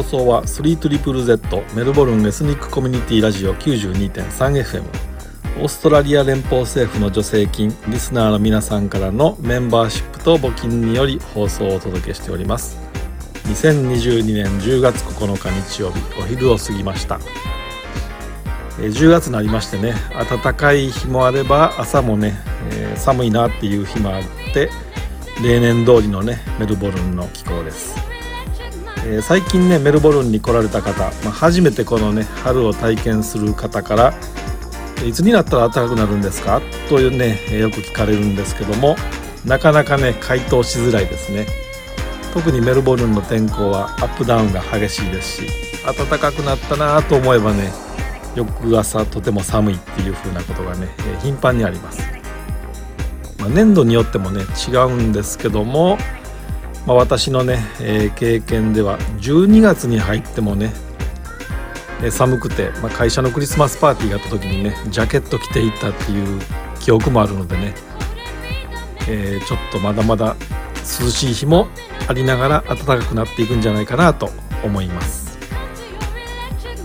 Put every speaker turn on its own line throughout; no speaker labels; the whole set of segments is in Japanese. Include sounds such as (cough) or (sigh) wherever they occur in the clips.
放送は 3ZZZ メルボルンエスニックコミュニティラジオ 92.3FM オーストラリア連邦政府の助成金リスナーの皆さんからのメンバーシップと募金により放送をお届けしております。2022年10月9日日曜日お昼を過ぎました。10月になりましてね暖かい日もあれば朝もね、えー、寒いなっていう日もあって例年通りのねメルボルンの気候です、えー、最近ねメルボルンに来られた方、まあ、初めてこのね春を体験する方からいつになったら暖かくなるんですか？というねよく聞かれるんですけどもなかなかね回答しづらいですね。特にメルボルンの天候はアップダウンが激しいですし暖かくなったなと思えばね翌朝とても寒いっていう風なことがね頻繁にあります、まあ、年度によってもね違うんですけども、まあ、私のね、えー、経験では12月に入ってもね寒くて、まあ、会社のクリスマスパーティーがあった時にねジャケット着ていたっていう記憶もあるのでね、えー、ちょっとまだまだ涼しい日もありながら暖かくなっていくんじゃないかなと思います。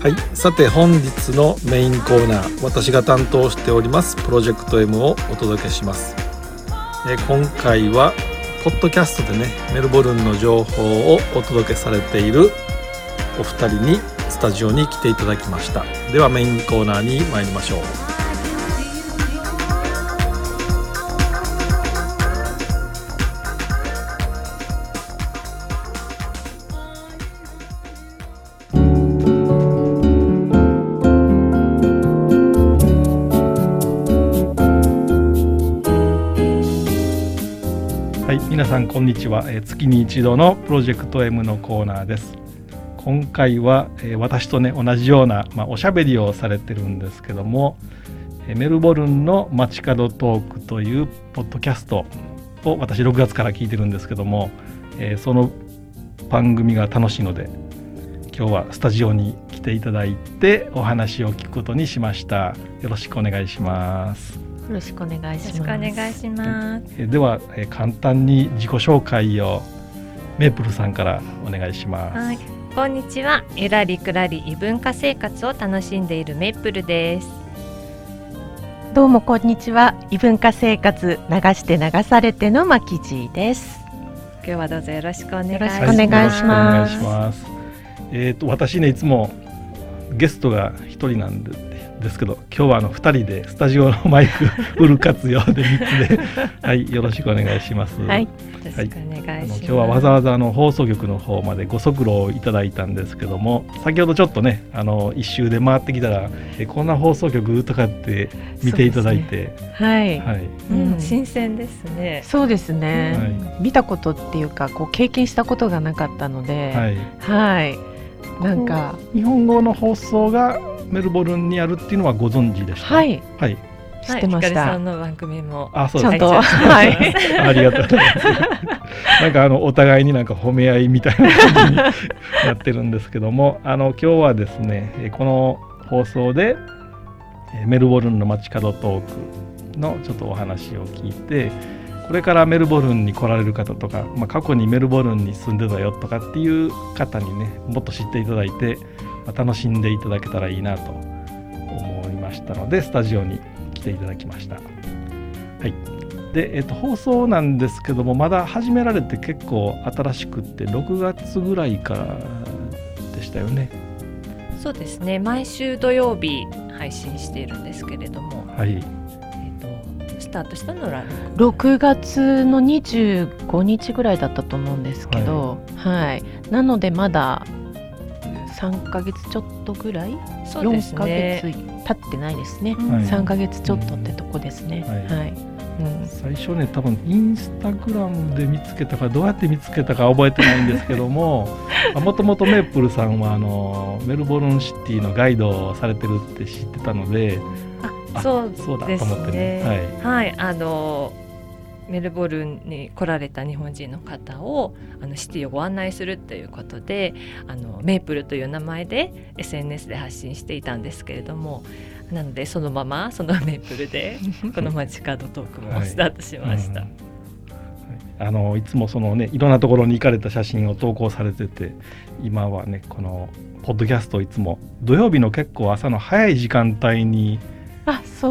はいさて本日のメインコーナー私が担当しておりますプロジェクト M をお届けします、えー、今回はポッドキャストでねメルボルンの情報をお届けされているお二人にスタジオに来ていただきました。ではメインコーナーに参りましょう。さんこんにちは。え月に一度のプロジェクト M のコーナーです。今回は、え、私とね同じような、まあ、おしゃべりをされてるんですけども、え、メルボルンの街角トークというポッドキャストを私6月から聞いてるんですけども、え、その番組が楽しいので今日はスタジオに来ていただいてお話を聞くことにしましたよろしくお願いしますよ
ろしくお願いします。お願いし
ます。では、え簡単に自己紹介をメープルさんからお願いします。
はい。こんにちは。ゆらりくらり異文化生活を楽しんでいるメイプルです。
どうもこんにちは。異文化生活流して流されてのまきじです。
今日はどうぞよろしくお願いし
ます、はい、お願いし
ます。えっ、ー、と私ねいつもゲストが一人なんでですけど今日はあの2人でスタジオのマイクフル活用で3つで (laughs) はいよろしくお願いします。
はい、よろしくお願いします。
今日はわざわざあの放送局の方までご足労いただいたんですけども先ほどちょっとねあの一周で回ってきたらえこんな放送局とかって見ていただいて、ね、
はい、はい、うん、新鮮ですね。
そうですね、はい、見たことっていうかこう経験したことがなかったので、はい、はい、なんか。
日本語の放送がメルボルンにあるっていうのはご存知でした。
はい。はい。知ってました。
さんの番組も。
あ、そうです
か。はい。
ありがとうございます。(laughs) なんかあのお互いになんか褒め合いみたいな感じになってるんですけども、(laughs) あの今日はですね、この放送でメルボルンの街角トークのちょっとお話を聞いて。これからメルボルンに来られる方とか、まあ、過去にメルボルンに住んでたよとかっていう方にねもっと知っていただいてまあ、楽しんでいただけたらいいなと思いましたのでスタジオに来ていただきました。はい。でえっと、放送なんですけどもまだ始められて結構新しくって6月ぐらいからでしたよね。
そうですね。毎週土曜日配信しているんですけれども、
はい。え
ーと、スタートしたのは
6月。の25日ぐらいだったと思うんですけど、はい、はい、なのでまだ3か月ちょっとぐらい？ね、4か月経ってないですね、はい、3か月ちょっとってとこですね、はい、はい。
うん、最初ね多分インスタグラムで見つけたかどうやって見つけたか覚えてないんですけども (laughs) もともとメープルさんはあのメルボルンシティのガイドをされてるって知ってたので
あそうそうだと思ってね、はい、はい、あのメルボルンに来られた日本人の方をあのシティをご案内するということであのメープルという名前で SNS で発信していたんですけれどもなのでそのままそのメープルで (laughs) この街角トークもスタートしました。はい。うん。
あのいつもそのねいろんなところに行かれた写真を投稿されてて今はねこのポッドキャストいつも土曜日の結構朝の早い時間帯に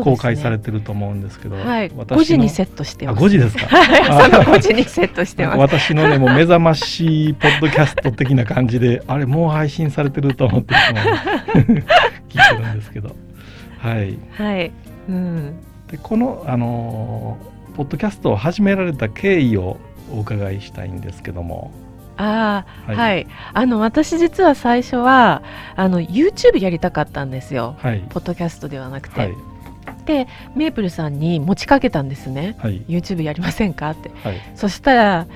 公開されてると思うんですけど、
はい、5時にセットしてます。
5時ですか？(laughs)
の5時にセットしてます。
私のねもう目覚ましポッドキャスト的な感じで、あれもう配信されてると思って聞いてるんですけど、はい。
はい。うん。
でこのあのポッドキャストを始められた経緯をお伺いしたいんですけども。
ああ、はい、はい、あの私実は最初はあの YouTube やりたかったんですよ、はい、ポッドキャストではなくて。はい、でメープルさんに持ちかけたんですね、はい、YouTube やりませんかって、はい、そしたら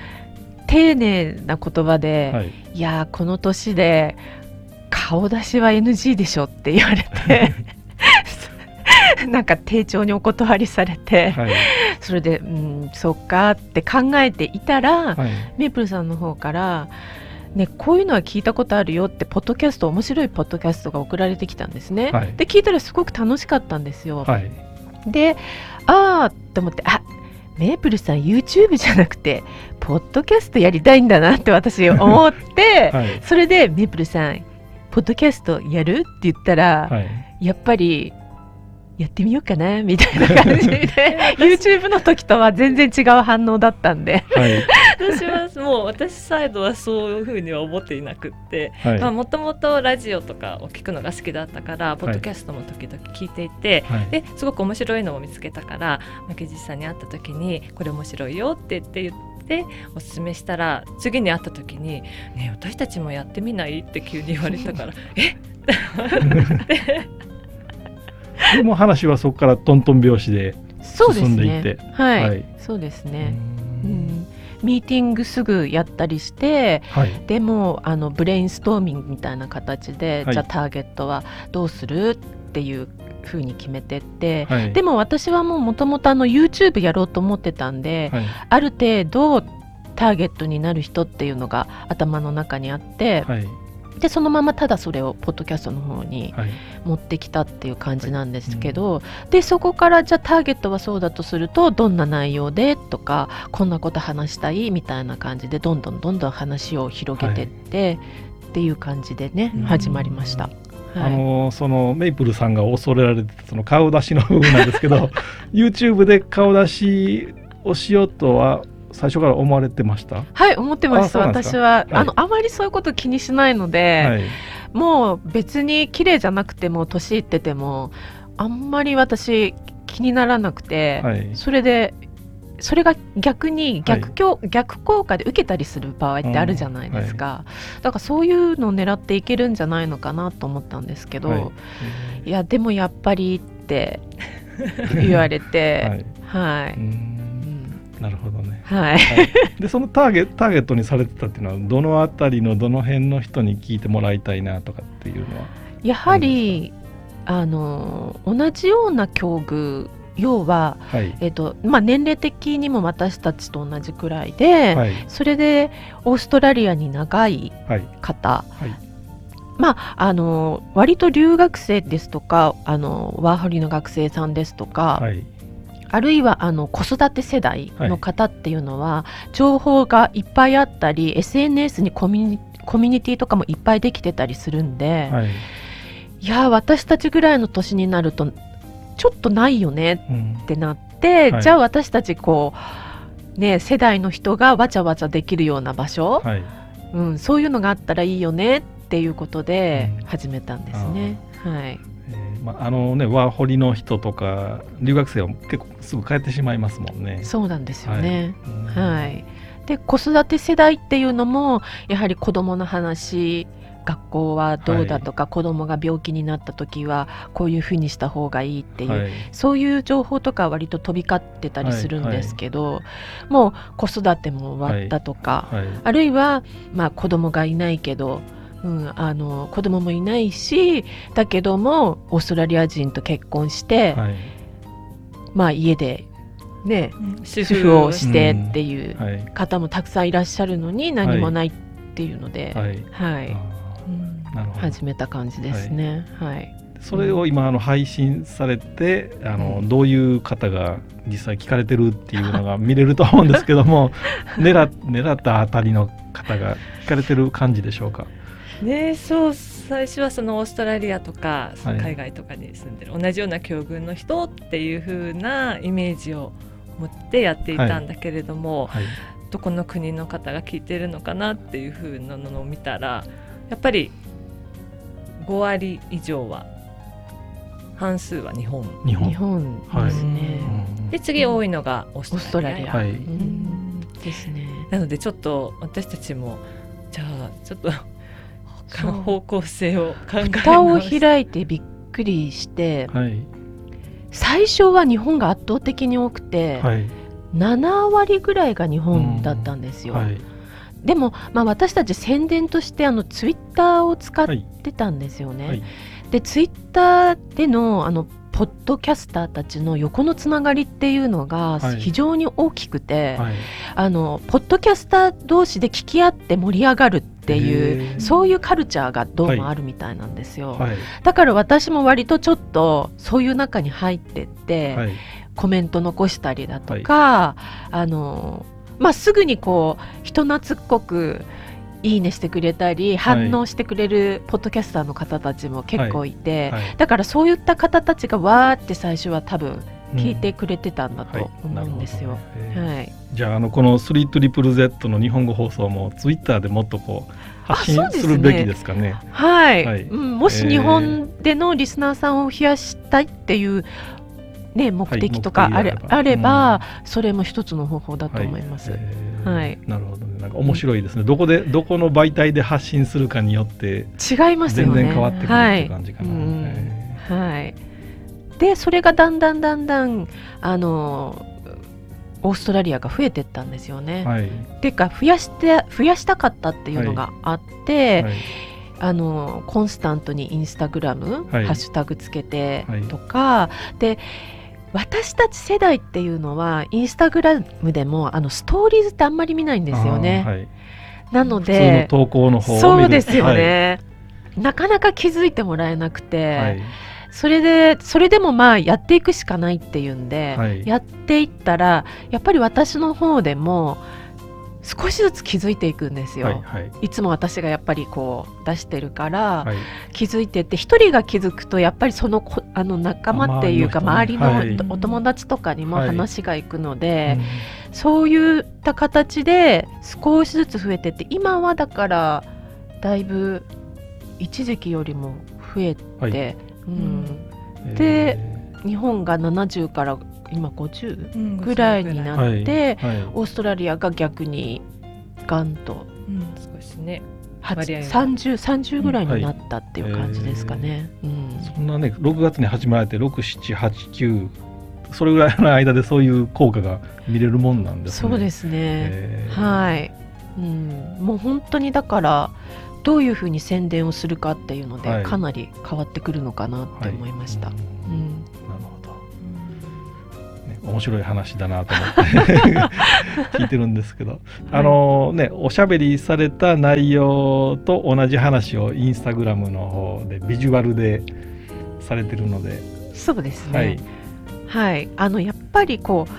丁寧な言葉で、はい、いやこの年で顔出しは NG でしょって言われて (laughs) (laughs) なんか丁重にお断りされて、はい、それでうんそっかって考えていたら、はい、メープルさんの方からね、こういうのは聞いたことあるよってポッドキャスト面白いポッドキャストが送られてきたんですね、はい、で聞いたらすごく楽しかったんですよ、はい、でああと思ってあメープルさん YouTube じゃなくてポッドキャストやりたいんだなって私思って、(laughs) はい、それでメープルさんポッドキャストやるって言ったら、やっぱりやってみようかなみたいな感じで。(laughs) YouTube の時とは全然違う反応だったんで、はい、
私はもう私サイドはそういうふうには思っていなくって。もともとラジオとかを聞くのが好きだったからポッドキャストも時々聞いていて、はい、ですごく面白いのを見つけたから負けじさんに会った時にこれ面白いよって言って言って。おすすめしたら次に会った時に「ね私たちもやってみない?」って急に言われたから「(laughs) え？っ?」
でも話はそこからトントン拍子で進んでいって、
ね、はい、はい、そうですね。うん。ミーティングすぐやったりして、はい、でもあのブレインストーミングみたいな形で、はい、じゃあターゲットはどうするっていうふうに決めてって、はい、でも私はもうもともと YouTube やろうと思ってたんで、ある程度ターゲットになる人っていうのが頭の中にあって、でそのままただそれをポッドキャストの方に持ってきたっていう感じなんですけど、はい。うん、でそこからじゃあターゲットはそうだとするとどんな内容でとかこんなこと話したいみたいな感じでどんどんどんどん話を広げてって、はい、っていう感じでね、うん、始まりました。
はい、あのそのメイプルさんが恐れられてたその顔出しの部分なんですけど (laughs) YouTube で顔出しをしようとは最初から思われてました？
はい思ってました。私は、はい、あのあまりそういうこと気にしないので、はい、もう別に綺麗じゃなくても年いっててもあんまり私気にならなくて、はい、それでそれが逆に逆境、はい、逆効果で受けたりする場合ってあるじゃないですか、はい、だからそういうのを狙っていけるんじゃないのかなと思ったんですけど、はい、いやでもやっぱりって言われて (laughs) はい、
なるほどね。
はい。
でそのターゲターゲットにされてたっていうのはどのあたりのどの辺の人に聞いてもらいたいなとかっていうのは？
やはりあの同じような境遇要は、はい、えーとまあ、年齢的にも私たちと同じくらいで、はい、それでオーストラリアに長い方、はい、まあ、あの割と留学生ですとかあのワーホリの学生さんですとか、あるいはあの子育て世代の方っていうのは、はい、情報がいっぱいあったり SNS にコミュニコミュニティとかもいっぱいできてたりするんで、はい、いや私たちぐらいの年になるとちょっとないよねってなって、うん。はい、じゃあ私たちこう、ね、世代の人がわちゃわちゃできるような場所、うん、そういうのがあったらいいよねっていうことで始めたんですね。うん、はい
まあ、あのねワーホリの人とか留学生は結構すぐ帰ってしまいますもんね。
そうなんですよね。はい、はい、で子育て世代っていうのもやはり子どもの話学校はどうだとか、はい、子供が病気になった時はこういうふうにした方がいいっていう、はい、そういう情報とか割と飛び交ってたりするんですけど、はい。はい、もう子育ても終わったとか、はい、あるいは、まあ、子供がいないけどうん、あの子供もいないしだけどもオーストラリア人と結婚して、はい、まあ家でね、主婦をしてっていう方もたくさんいらっしゃるのに何もないっていうので、はい、はい、始めた感じですね。はい、
それを今あの配信されてあのどういう方が実際聞かれてるっていうのが見れると思うんですけども (laughs) 狙狙ったあたりの方が聞かれてる感じでしょうか？
ねそう最初はそのオーストラリアとか海外とかに住んでる、はい、同じような境遇の人っていう風なイメージを持ってやっていたんだけれども、はい。はい、どこの国の方が聞いてるのかなっていう風なのを見たらやっぱり5割以上は半数は日本。
日本。ですね、
で次多いのがオーストラリア、はい、
ですね。
なのでちょっと私たちもじゃあちょっと方向性を考え
蓋を開いてびっくりして、はい、最初は日本が圧倒的に多くて、はい、7割ぐらいが日本だったんですよ。はい。でも、まあ、私たち宣伝としてあのツイッターを使ってたんですよね。はい、でツイッターでのあのポッドキャスターたちの横のつながりっていうのが非常に大きくて、はい、あのポッドキャスター同士で聞き合って盛り上がるっていうそういうカルチャーがどうもあるみたいなんですよ、はい、だから私も割とちょっとそういう中に入ってって、コメント残したりだとか、あのまあ、すぐにこう人懐っこくいいねしてくれたり反応してくれるポッドキャスターの方たちも結構いて、はい。はい、だからそういった方たちがわーって最初は多分聞いてくれてたんだと思うんですよ。
うんはい、じゃああのこの3トリプル Z の日本語放送もツイッターでもっとこう発信するべきですかね。ね
はい、はい、うん、もし日本でのリスナーさんを増やしたいっていうね、目的とかあれ,、あれば、それも一つの方法だと思います。はい、
なるほどね。なんか面白いですね。どこでどこの媒体で発信するかによって
違いますよね。
全然変わってくるって感じかな。
はい。でそれがだんだんだんだんあのオーストラリアが増えていったんですよね。はい、っていうか増やして増やしたかったっていうのがあって、はいはい、あのコンスタントにインスタグラム、ハッシュタグつけてとか、で私たち世代っていうのはインスタグラムでもあのストーリーズってあんまり見ないんですよね。はい、なので
投稿の方
そうですよね、はい、なかなか気づいてもらえなくて、はい、それでそれでもまあやっていくしかないっていうんで、やっていったらやっぱり私の方でも少しずつ気づいていくんですよ、はいはい、いつも私がやっぱりこう出してるから、はい、気づいてって一人が気づくとやっぱりそのこあの仲間っていうか周りのお友達とかにも話がいくので、はいうん、そういった形で少しずつ増えてって今はだからだいぶ一時期よりも増えて、はい、うん、で、日本が70から今50ぐらいになって、うんはい。はい、オーストラリアが逆にガンと、
うん、少しね
30, 30ぐらいになったっていう感じですかね。うん、
はい、そんなね6月に始まられて6789それぐらいの間でそういう効果が見れるもんなんです
ね。そうですね、はい、うん、もう本当にだからどういうふうに宣伝をするかっていうので、かなり変わってくるのかなって思いました。うん
面白い話だなと思って。(laughs) 聞いてるんですけど、あのねおしゃべりされた内容と同じ話をインスタグラムの方でビジュアルでされてるので。
そうですね。はい、はい、あのやっぱりこう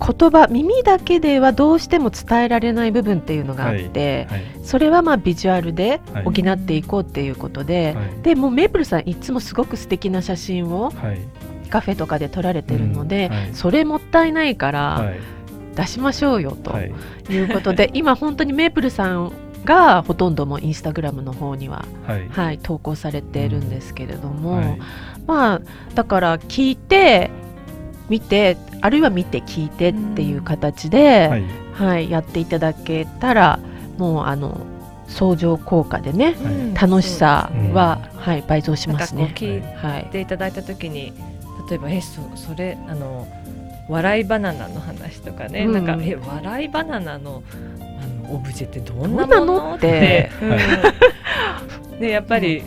言葉耳だけではどうしても伝えられない部分っていうのがあって、はい。はい、それはまあビジュアルで補っていこうっていうことで、はい、でもメープルさんいつもすごく素敵な写真をカフェとかで撮られてるので、うんはい、それもったいないから、出しましょうよとい。うことで、(laughs) 今本当にメープルさんがほとんどもインスタグラムの方には、はい、はい、投稿されているんですけれども、うんはい、まあだから聞いて見てあるいは見て聞いてっていう形で、はい、はい、やっていただけたらもうあの相乗効果でね、楽しさは、はい、倍増しますね。
聞いていただいた時に、例えばえそそれあの笑いバナナの話とかね、うん、なんかえ笑いバナナのあのオブジェってどんなもの？って、うん、(laughs) でやっぱり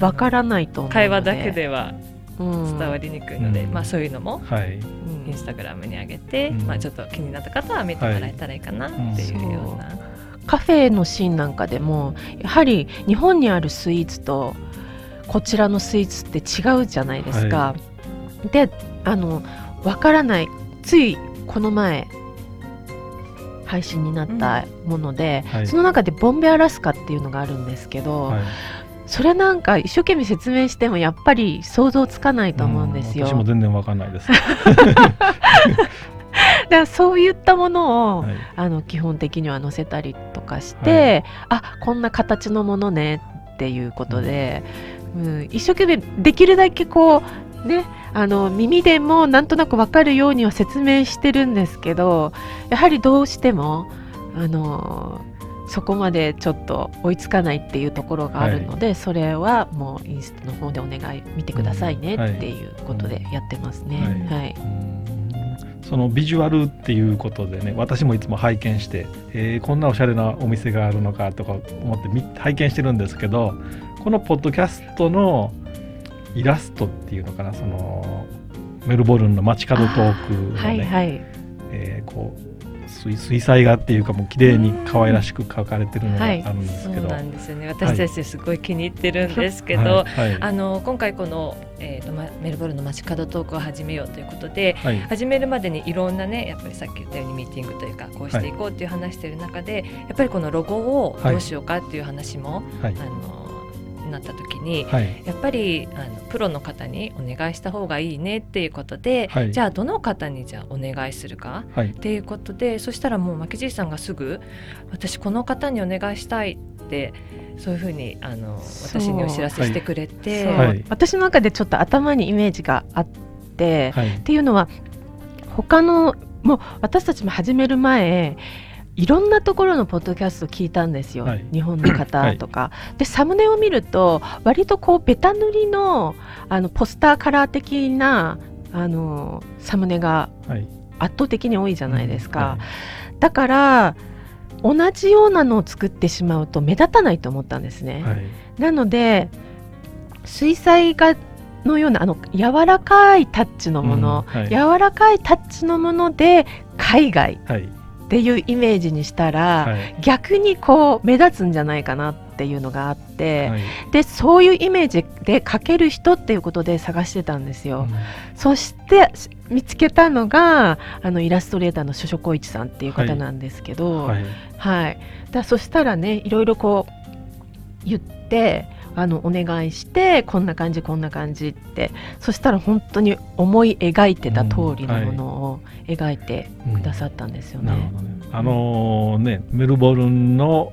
わ、からないと
会話だけでは伝わりにくいので、うん、まあそういうのも、はい、インスタグラムに上げて、まあちょっと気になった方は見てもらえたらいいかなっていうような。
カフェのシーンなんかでもやはり日本にあるスイーツとこちらのスイーツって違うじゃないですか。はい、であのわからないついこの前配信になったもので、うんはい、その中でボンベアラスカっていうのがあるんですけど、はい、それなんか一生懸命説明してもやっぱり想像つかないと思うんですよ。
私も全然わかんないです。(laughs) (laughs)
だからそういったものを、はい、あの基本的には載せたりとかして、はい、あこんな形のものねっていうことで、うん、うん、一生懸命できるだけこうねあの耳でもなんとなく分かるようには説明してるんですけどやはりどうしてもあのそこまでちょっと追いつかないっていうところがあるので、はい、それはもうインスタの方でお願い見てくださいねっていうことでやってますね。はい、はい。
そのビジュアルっていうことでね私もいつも拝見して、えー、こんなおしゃれなお店があるのかとか思って拝見してるんですけどこのポッドキャストのイラストっていうのかなそのメルボルンの街角トークのね、はいはい、えー、こう水水彩画っていうかもう綺麗に可愛らしく描かれてるのがあるんですけど、
はい、そうなんですよね。私たちすごい気に入ってるんですけど、はい、あの今回この、えーと、メルボルンの街角トークを始めようということで、始めるまでにいろんなねやっぱりさっき言ったようにミーティングというかこうしていこうっていう話してる中で、やっぱりこのロゴをどうしようかっていう話も、あのなった時に、はい、やっぱりあのプロの方にお願いした方がいいねっていうことで、はい、じゃあどの方にじゃあお願いするか、はい、っていうことでそしたらもう巻きじいさんがすぐ私この方にお願いしたいってそういうふうにあの私にお知らせしてくれて、
私の中でちょっと頭にイメージがあって、っていうのは他のもう私たちも始める前いろんなところのポッドキャスト聞いたんですよ、はい、日本の方とか、はい、でサムネを見ると割とこうベタ塗りのあのポスターカラー的なあのサムネが圧倒的に多いじゃないですか、はい、だから同じようなのを作ってしまうと目立たないと思ったんですね、なので水彩画のようなあの柔らかいタッチのもの、うん、柔らかいタッチのもので海外、っていうイメージにしたら、はい、逆にこう目立つんじゃないかなっていうのがあって、はい、でそういうイメージで描ける人っていうことで探してたんですよ。うん、そして見つけたのがあのイラストレーターの諸所光一さんっていう方なんですけど、はい、はい、だそしたらねいろいろこう言ってあのお願いしてこんな感じこんな感じってそしたら本当に思い描いてた通りのものを描いてくださったんですよね。うんはいね
あのー、ねメルボルンの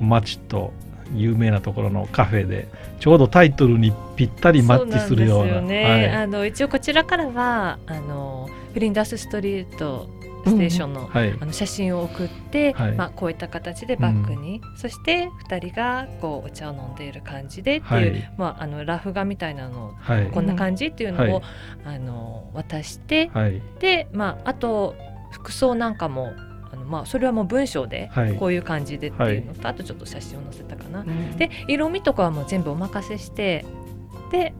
街と有名なところのカフェでちょうどタイトルにぴったりマッチするような。ね
はい、あの一応こちらからはあのフリンダースストリートステーションのあの写真を送って、はい、まあ、こういった形でバッグに、うん、そして2人がこうお茶を飲んでいる感じでっていう、はい、まあ、あのラフ画みたいなの、こんな感じっていうのを、あの渡して、で、まあ、あと服装なんかもあのまあそれはもう文章でこういう感じでっていうのと、はい、あとちょっと写真を載せたかな。うん、で色味とかはもう全部お任せしてで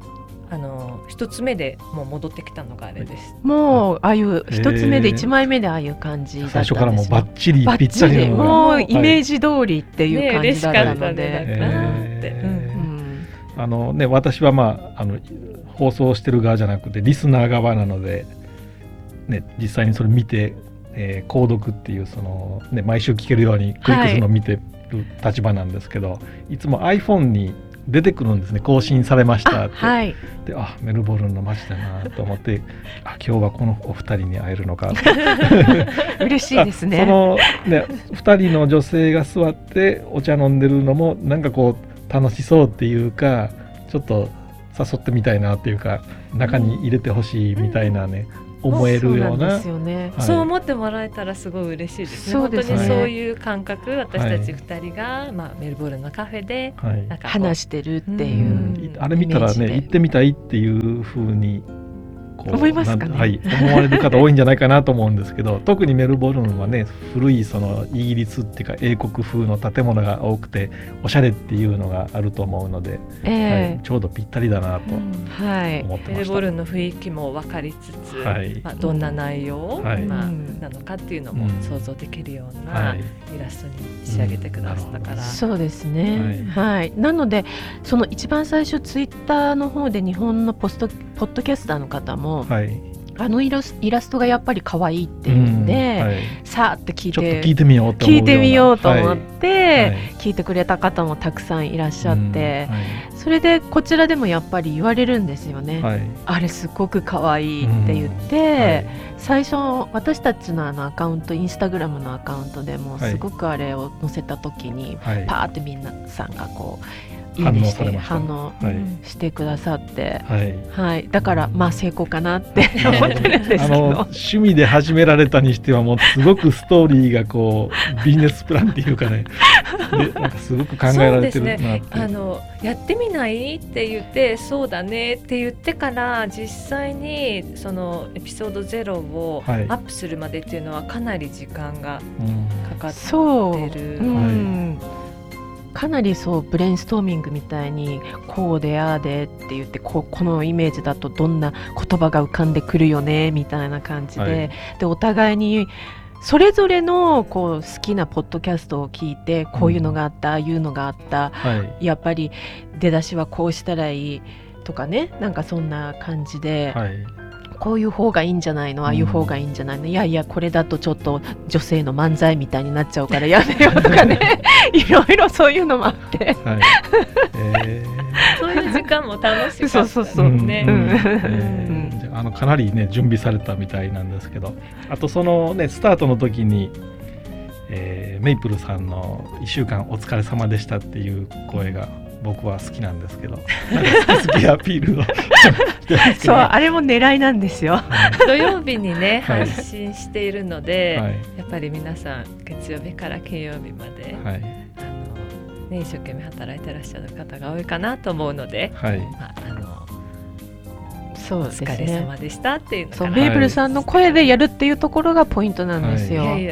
あの一つ目でもう戻ってきたのがあれです。
もうああいう一つ目で一枚目でああいう感じだったんですよ。
最初からもうバッチリぴったり
もうイメージ通りっていう感じだったので。
あのね私はまああの放送してる側じゃなくてリスナー側なのでね実際にそれ見て、えー、購読っていうそのね毎週聞けるようにクリックするのを見てる立場なんですけど、はい、いつも iPhone に出てくるんですね。更新されましたって。
はい、
であメルボルンの街だなと思ってあ今日はこのお二人に会えるのか。(laughs)
嬉しいですね。
そのね二人の女性が座ってお茶飲んでるのもなんかこう楽しそうっていうかちょっと誘ってみたいなっていうか中に入れてほしいみたいなね、思えるような。
そう、ね。はい、そう思ってもらえたらすごい嬉しいですね。そうですね。本当にそういう感覚、私たち二人が、はい、まあメルボルンのカフェで、
なんか話してるっていう、
うん、あれ見たらね行ってみたいっていうふうに
思いますかね、
はい、思われる方多いんじゃないかなと思うんですけど特にメルボルンはね古いそのイギリスっていうか英国風の建物が多くておしゃれっていうのがあると思うので、えー、はい、ちょうどぴったりだなと思ってました、うんはい、
メルボルンの雰囲気も分かりつつ、はい、まあ、どんな内容、はい。まあ、なのかっていうのも想像できるようなイラストに仕上げてくださったから、うん、
そうですね、はい、なのでその一番最初ツイッターの方で日本のポストポッドキャスターの方も、はい、あのイラスイラストがやっぱり可愛いっていうんで、うんはい、さあって聞いて
聞いてみようと
聞いてみようと思って、はい、聞いてくれた方もたくさんいらっしゃって、うん、それでこちらでもやっぱり言われるんですよね、あれすごく可愛いって言って、最初私たちのあのアカウントインスタグラムのアカウントでもすごくあれを載せた時に、パーってみんなさんがこういいねして反応。してくださって、はい、はい、だからまあ成功かなって (laughs) 思ってるんですけど。
趣味で始められたにしてはもうすごくストーリーがこうビジネスプランっていうかね。でなんかすごく考えられてるなって、ね、
あのやってみない？って言ってそうだねって言ってから実際にそのエピソードゼロをアップするまでっていうのはかなり時間がかかってる。うん
かなりそうブレインストーミングみたいにこうでああでって言ってここのイメージだとどんな言葉が浮かんでくるよねみたいな感じではい、でお互いにそれぞれのこう好きなポッドキャストを聞いてこういうのがあった、ああいうのがあった、はい、やっぱり出だしはこうしたらいいとかねなんかそんな感じで、はい、こういう方がいいんじゃないの？ああいう方がいいんじゃないの、いやいやこれだとちょっと女性の漫才みたいになっちゃうからやめようとかね。(laughs) いろいろそういうのもあって、はい。(laughs)
えー、そういう時間も楽しかったですね。
あのかなりね準備されたみたいなんですけど。あとそのねスタートの時に、えー、メイプルさんの「1週間お疲れ様でした」っていう声が僕は好きなんですけど。好きアピールを。(laughs)
そうあれも狙いなんですよ、は
い、土曜日にね、はい、配信しているので、はい、やっぱり皆さん月曜日から金曜日まで、はい、あのね、一生懸命働いてらっしゃる方が多いかなと思うので、はい。まあ、あのそうですね、お疲れ様でしたっていうそう
メイプルさんの声でやるっていうところがポイントなんですよ。はい。(laughs)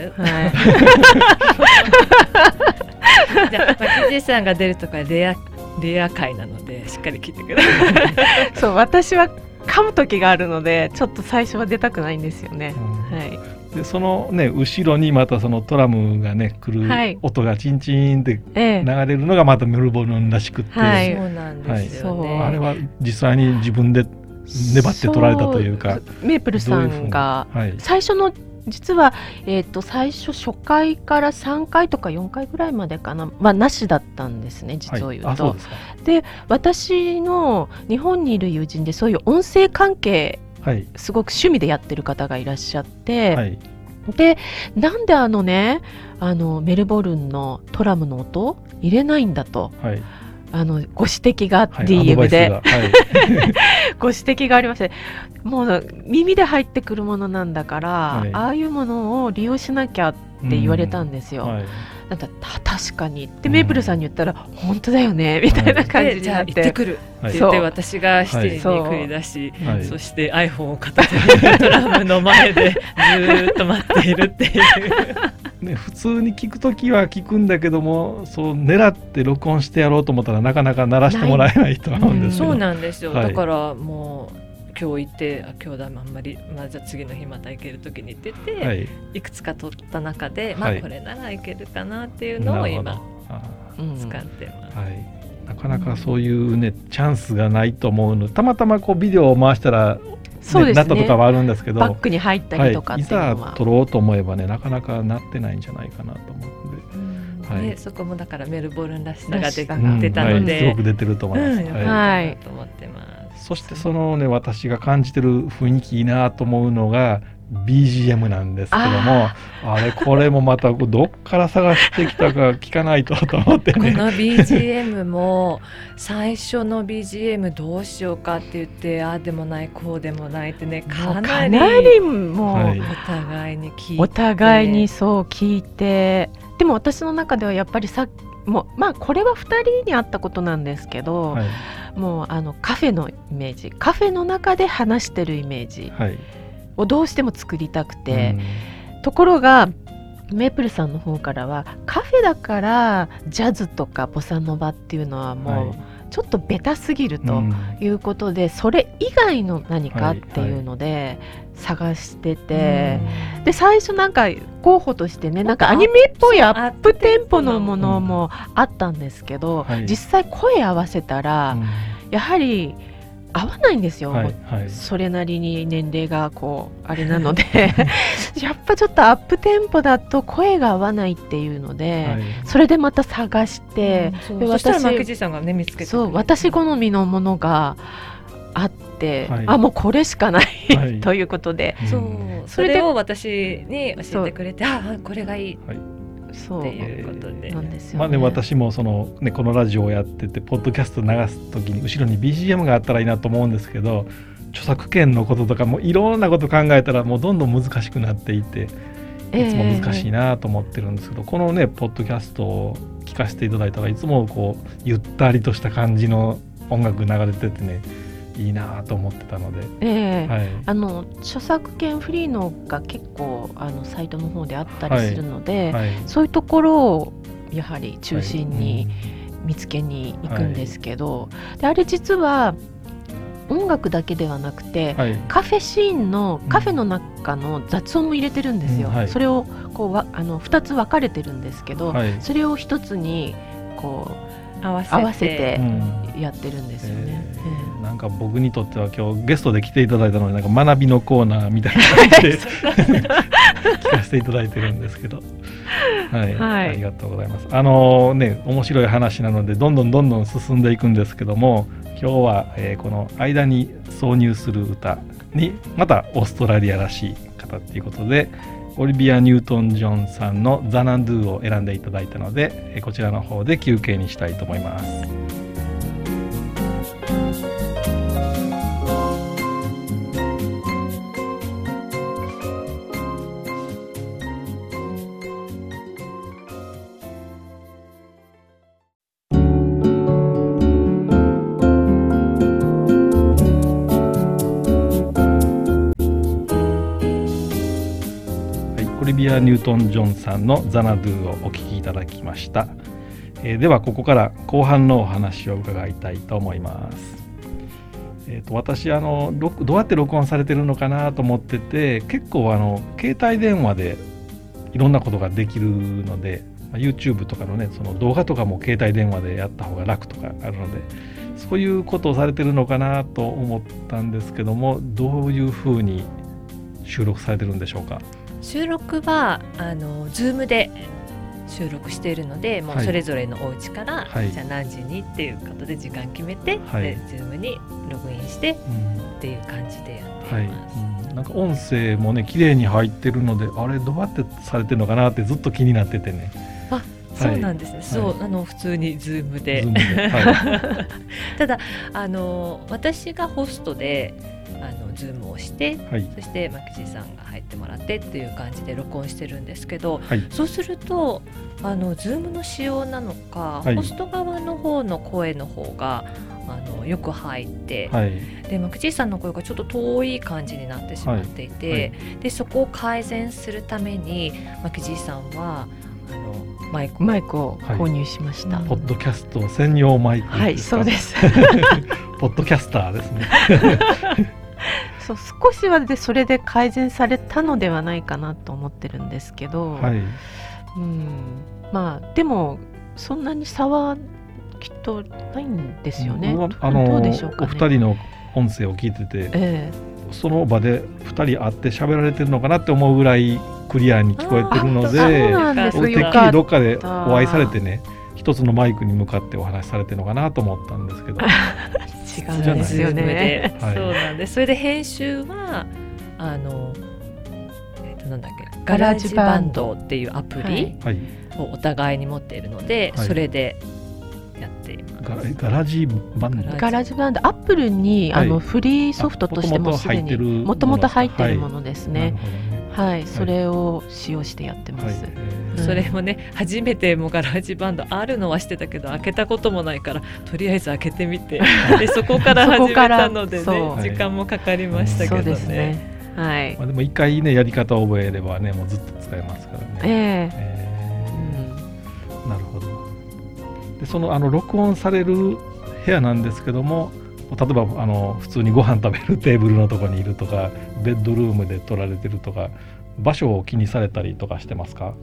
じゃあ、まあ、さんが出るとかレアレア回なのでしっかり聞いてくださ
い。(laughs) そう私は噛む時があるのでちょっと最初は出たくないんですよね、うん、はい。
でそのね後ろにまたそのトラムがね来る音がチンチンって流れるのがまたメルボルンらしくて、
はい、そうなんですよね、
はい、あれは実際に自分で粘って取られたというか。
メープルさんが最初の実は、えーと、最初初回から3回とか4回ぐらいまでかな、まあ、なしだったんですね実を言うと。はい、で私の日本にいる友人でそういう音声関係、はい、すごく趣味でやってる方がいらっしゃって、はい、でなんであのねあのメルボルンのトラムの音入れないんだと。はいあのご指摘が DM で、はい、(laughs) ご指摘がありましてもう耳で入ってくるものなんだから、はい、ああいうものを利用しなきゃって言われたんですよ。うん。はい。なんだ確かに。ってメープルさんに言ったら、うん、本当だよねみたいな感じになって、
行ってくるって言って私が7時に繰り出し、はい、そして iPhone を片手にトラムの前でずっと待っているっていう。
ね、普通に聞く時は聞くんだけどもそう狙って録音してやろうと思ったらなかなか鳴らしてもらえないと思うんです
よ、うん、そうなんですよ、はい、だからもう今日行ってあ今日だあんまり、まあ、じゃあ次の日また行ける時にってて、はい、いくつか取った中で、まあ、これならいけるかなっていうのを今、使ってます。はい。
なかなかそういうね、チャンスがないと思うの。たまたまこうビデオを回したらそうですね、なったとかはあるんですけど
バックに入ったりとか、
は。い、いざ取ろうと思えばねなかなかなってないんじゃないかなと思うん
で、はい、そこもだからメルボルンらしさが出出たので、はい、
すごく出てると思います。うん、
はい、と思ってます。
そしてそのね私が感じてる雰囲気いいなと思うのが BGM なんですけどもあれこれもまたどっから探してきたか聞かないとと思ってね。
この BGM も最初の BGM どうしようかって言ってああでもないこうでもないってねかなりもう、お互いに聞いて。
お互いにそう聞いて。でも私の中ではやっぱりさもうまあこれは2人にあったことなんですけど、はい、もうあのカフェのイメージカフェの中で話してるイメージをどうしても作りたくて、ところがメープルさんの方からはカフェだからジャズとかボサノバっていうのはもう、ちょっとベタすぎるということで、うん、それ以外の何かっていうので探してて、はいはい、で最初なんか候補としてねなんかアニメっぽいアップテンポのものもあったんですけど、はい、実際声合わせたら、うん、やはり合わないんですよ、はいはい、それなりに年齢がこうあれなので。(laughs) やっぱちょっとアップテンポだと声が合わないっていうので、はい、それでまた探して、
うん、で私さんがね見つけて
そう私好みのものがあって、はい、あもうこれしかない (laughs) ということで、
そう。それを私に教えてくれてあこれがいい、そうっていうことで、なんですよ、ね、まあ
ね私もそのねこのラジオをやっててポッドキャスト流す時に後ろに BGM があったらいいなと思うんですけど著作権のこととかもいろんなこと考えたらもうどんどん難しくなっていていつも難しいなと思ってるんですけど、えー、このねポッドキャストを聞かせていただいたらいつもこうゆったりとした感じの音楽流れててねいいなと思ってたので、
えー、はい、あの著作権フリーのが結構あのサイトの方であったりするので、はい。はい、そういうところをやはり中心に見つけに行くんですけど、であれ実は音楽だけではなくて、はい、カフェシーンのカフェの中の雑音も入れてるんですよ。うん。はい、それをこうわあの2つ分かれてるんですけど、はい、それを1つにこう合わせてやってるんですよね。うん。え
ーなんか僕にとっては今日ゲストで来ていただいたのでなんか学びのコーナーみたいな感じで (laughs) 聞かせていただいてるんですけど、はい、はい、ありがとうございます。あのね面白い話なのでどんどんどんどん進んでいくんですけども今日は、えー、この間に挿入する歌にまたオーストラリアらしい方っていうことでオリビア・ニュートン・ジョンさんの「ザ・ナンドゥ」を選んでいただいたのでこちらの方で休憩にしたいと思います。ア・ニュートン・ジョンさんの「ザナドゥ」をお聴きいただきました、えー、ではここから後半のお話を伺いたいと思います。えーと、私あのどうやって録音されてるのかなと思ってて結構あの携帯電話でいろんなことができるので YouTube とかのねその動画とかも携帯電話でやった方が楽とかあるのでそういうことをされてるのかなと思ったんですけどもどういうふうに収録されてるんでしょうか？
収録はあの Zoom で収録しているのでもうそれぞれのお家から、はい、じゃあ何時にっていうことで時間決めて、はい、で Zoom にログインしてっていう感じでやっています。
はい。うん、なんか音声もね綺麗に入ってるのであれどうやってされてるのかなってずっと気になっててね。
あそうなんですね、そう、あの普通にズームで。で。(laughs) ただあの私がホストであのズームをして、はい、そしてマキジさんが入ってもらってっていう感じで録音してるんですけど、はい、そうするとあのズームの仕様なのか、はい、ホスト側の方の声の方があのよく入って、はい、でマキジさんの声がちょっと遠い感じになってしまっていて、でそこを改善するためにマキジさんはあの
マイクマイクを購入しました、
ポッドキャスト専用マイク
はいそうです。(laughs)
ポッドキャスターですね (laughs) (laughs)
そう少しはでそれで改善されたのではないかなと思ってるんですけど、はい、うん。まあでもそんなに差はきっとないんですよね。
あのどうでしょうか、ね、お二人の音声を聞いてて、えー、その場で2人会って喋られてるのかなって思うぐらいクリアに聞こえてるのでてっきりどっかでお会いされてね一つのマイクに向かってお話しされてるのかなと思ったんですけど。(laughs)
違うんですよね。(laughs)
はい、そうなんです。それで編集はあのえっ、ー、となんだっけガラージバンドっていうアプリをお互いに持っているので、はい、それでやって
ガガラジバン
ド？ガラジ。バンド。アップルに、はい、あのフリーソフトとしてもすでにもともと入ってるものですね。はい、それを使用してやってます。はい
うん、それもね初めてもガラージバンドあるのはしてたけど開けたこともないからとりあえず開けてみて (laughs) でそこから始めたのでね時間もかかりましたけどね。ね
はい。まあでも一回ねやり方を覚えればねもうずっと使えますからね。えー、えー、うん、なるほど。でそのあの録音される部屋なんですけども。例えばあの普通にご飯食べるテーブルのとこにいるとかベッドルームで撮られてるとか場所を気にされたりとかしてますか？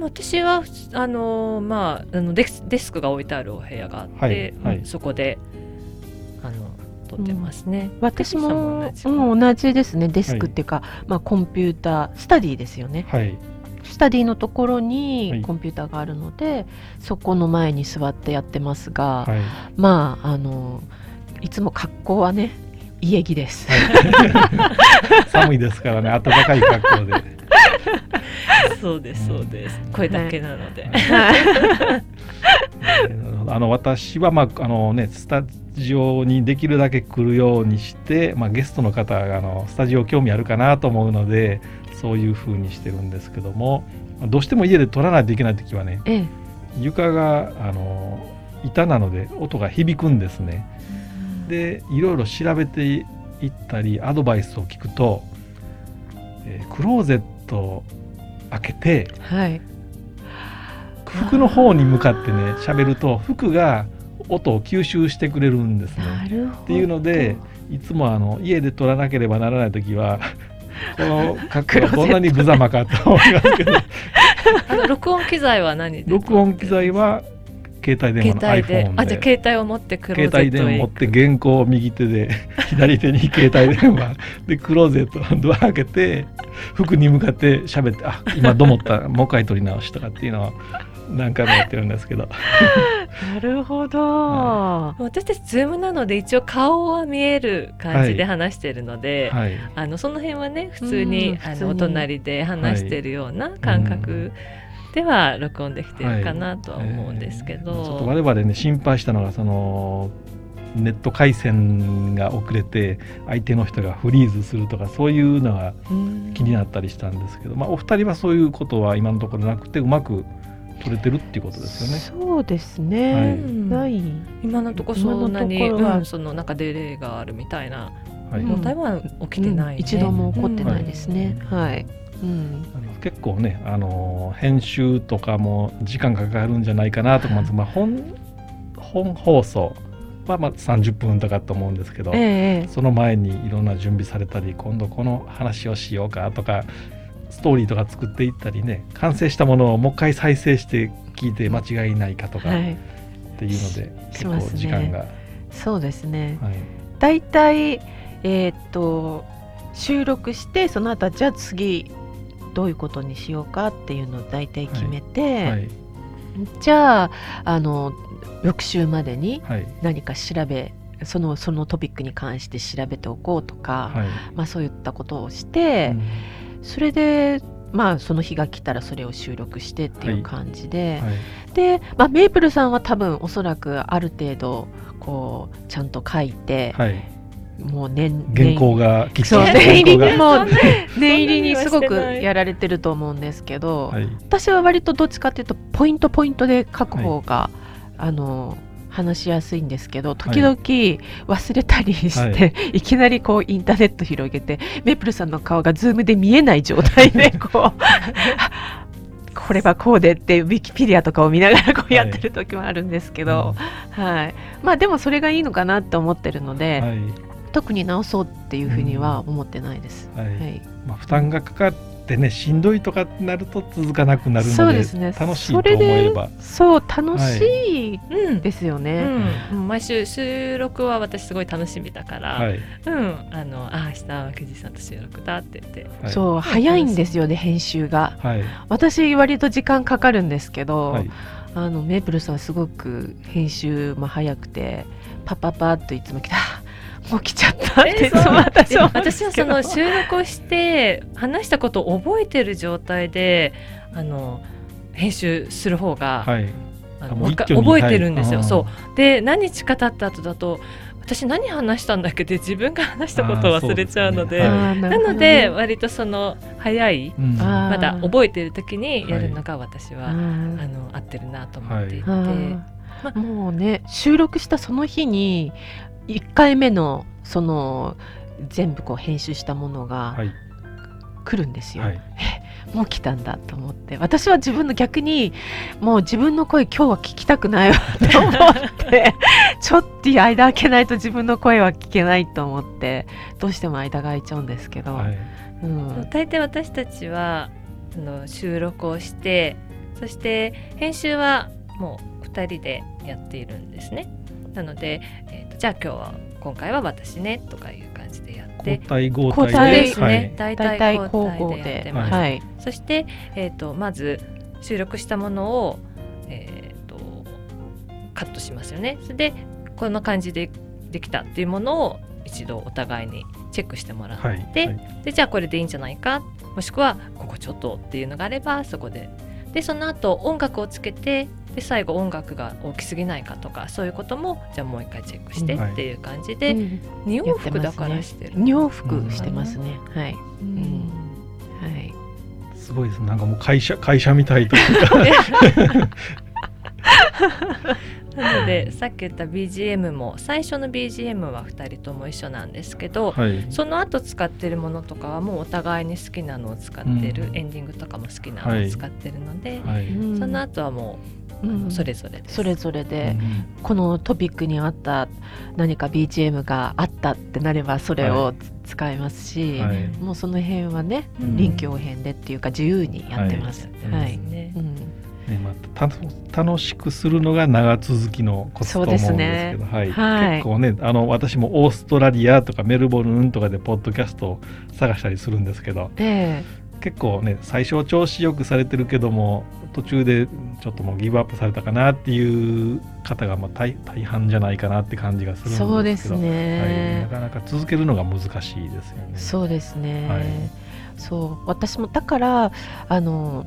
私はあの、まあ、あのデスデスクが置いてあるお部屋があって、はいはい、そこであの撮ってますね、
うん、私も同じ。同じですね。デスクっていうか、はい、まあ、コンピュータースタディですよね、はい、スタディのところにコンピューターがあるので、そこの前に座ってやってますが、まああのいつも格好はね家着です、は
い、(laughs) 寒いですからね暖かい格好で。
そうですそうです、これだけなので、(laughs)
あの私はまああのねスタジオにできるだけ来るようにして、まあ、ゲストの方があのスタジオ興味あるかなと思うのでそういうふうにしてるんですけどもどうしても家で撮らないといけない時はね、ええ、床があの板なので音が響くんですね。でいろいろ調べていったりアドバイスを聞くと、えー、クローゼットを開けて、はい、服の方に向かってね喋ると服が音を吸収してくれるんですね。っていうのでいつもあの家で撮らなければならない時は (laughs) この格好はどんなに無様かと思いますけど。(laughs)
録音機材は何
録音機材は携帯電話の iPhone で。
あじゃあ携帯を持ってクローゼット
携帯電話持って原稿を右手で (laughs) 左手に携帯電話でクローゼットのドア開けて服に向かって喋ってあ今どもった？もう一回撮り直しとかっていうのは何回もやってるんですけど。(laughs)
なるほど、は
い、私たちズームなので一応顔は見える感じで話してるので、はい、あのその辺はね普通にあのお隣で話してるような感覚、では録音できてるかなとは思うんですけど、はい。えー、ちょっと我
々ね心配したのがそのネット回線が遅れて相手の人がフリーズするとかそういうのが気になったりしたんですけど、まあ、お二人はそういうことは今のところなくてうまく取れてるっていうことですよね。
そうですね。はい、ない。
今のところそんなに、うん、そのなんかデレイがあるみたいな問題は起きてない、ね。うん、
一度も起こってないですね。はい。
うん、結構ねあの編集とかも時間かかるんじゃないかなと思うんです、まあ、本本放送はまあ30分とかと思うんですけど、えー、その前にいろんな準備されたり今度この話をしようかとかストーリーとか作っていったりね完成したものをもう一回再生して聞いて間違いないかとか、はい、っていうので結構時間が、ね、
そうですね、はい、だいたいえー、っと収録してその後じゃあ次どういうことにしようかっていうのを大体決めて、はい。はい、じゃああの翌週までに何か調べ、そのそのトピックに関して調べておこうとか、まあ、そういったことをして、うん、それでまあその日が来たらそれを収録してっていう感じで、はい。はい、で、まあ、メイプルさんは多分おそらくある程度こうちゃんと書いて、はい、もう年
原稿が
きっ念入りもう念入りにすごくやられてると思うんですけど、はい、私は割とどっちかというとポイントポイントで書く方が、はい、あの話しやすいんですけど時々忘れたりして、はい、(laughs) いきなりこうインターネット広げてメープルさんの顔がズームで見えない状態でこう (laughs) これはこうでってウィキペディアとかを見ながらこうやってる時もあるんですけど、はい、はい、まあでもそれがいいのかなって思ってるので、はい、特に直そうっていうふうには思ってないです。はい、はい、
まあ、負担がかかってねしんどいとかなると続かなくなるのでそうですね。楽しいと思えば。
そう楽しいですよね、
うん、うん、毎週収録は私すごい楽しみだから、はい、うん。あのあ明日はケジさんと収録だって言って、
はい、そう早いんですよね編集が、はい、私割と時間かかるんですけど、はい、あのメープルさんすごく編集も早くてパパパッといつも来た起きちゃったって私
は私はその収録をして話したことを覚えてる状態であの編集する方が、はい、あの覚えてるんですよ。そう。で何日か経った後だと私何話したんだっけで自分が話したことを忘れちゃうので、ね。はい、なので割とその早い、うん、まだ覚えてる時にやるのが私は、はい、あの合ってるなと思っていて、
まもうね収録したその日に1回目のその全部こう編集したものが来るんですよ。はい、もう来たんだと思って。私は自分の逆にもう自分の声今日は聞きたくないわ。(laughs) と思って。ちょっと間空けないと自分の声は聞けないと思って。どうしても間が空いちゃうんですけど、はい、
うん、大抵私たちはその収録をしてそして編集はもう2人でやっているんですね。なので、えーと、じゃあ今日は今回は私ねとかいう感じでやって
交代交代
ですね、はい、大体交代でやってます、はい、そして、えーと、まず収録したものを、えーと、カットしますよね。それでこんな感じでできたっていうものを一度お互いにチェックしてもらって、はい。はい、でじゃあこれでいいんじゃないか？もしくはここちょっとっていうのがあればそこで。でその後音楽をつけてで最後音楽が大きすぎないかとかそういうこともじゃあもう一回チェックしてっていう感じで、二、2往復だからしてる、
ね、2往復してますね、はい、うん、
はい。すごいです。なんかもう会社会社みたいというか
なのでさっき言った BGM も最初の BGM は2人とも一緒なんですけど、はい、その後使ってるものとかはもうお互いに好きなのを使ってる、うん、エンディングとかも好きなのを使ってるので、はい、その後はもう、うん、それぞれ
それぞれで、うん、このトピックに合った何か BGM があったってなればそれを使いますし、はい、もうその辺はね、臨機応変でっていうか自由にやってます。はい、ね、うん
ねまた楽しくするのが長続きのコツと思うんですけど、ね、はい、はい、結構ねあの私もオーストラリアとかメルボルンとかでポッドキャストを探したりするんですけど、えー、結構ね最初調子よくされてるけども途中でちょっともうギブアップされたかなっていう方がまあ大大半じゃないかなって感じがするんですけどそうですね、はい、なかなか続けるのが難しいですよね。
そうですね、はい、そう。私もだからあの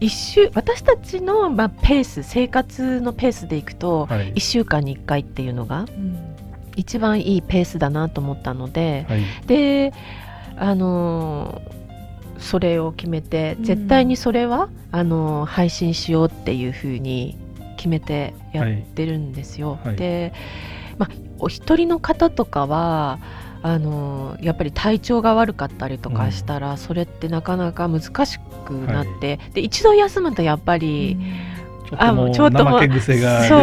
一週私たちの、まあ、ペース生活のペースでいくと、はい、1週間に1回っていうのが、うん、一番いいペースだなと思ったので、はい、であのそれを決めて、絶対にそれはあの配信しようっていうふうに決めてやってるんですよ。はい、で、まあ、お一人の方とかはあのやっぱり体調が悪かったりとかしたら、うん、それってなかなか難しくなって、はい、で一度休むとやっぱり、
うん、あもうちょっとも癖が
そ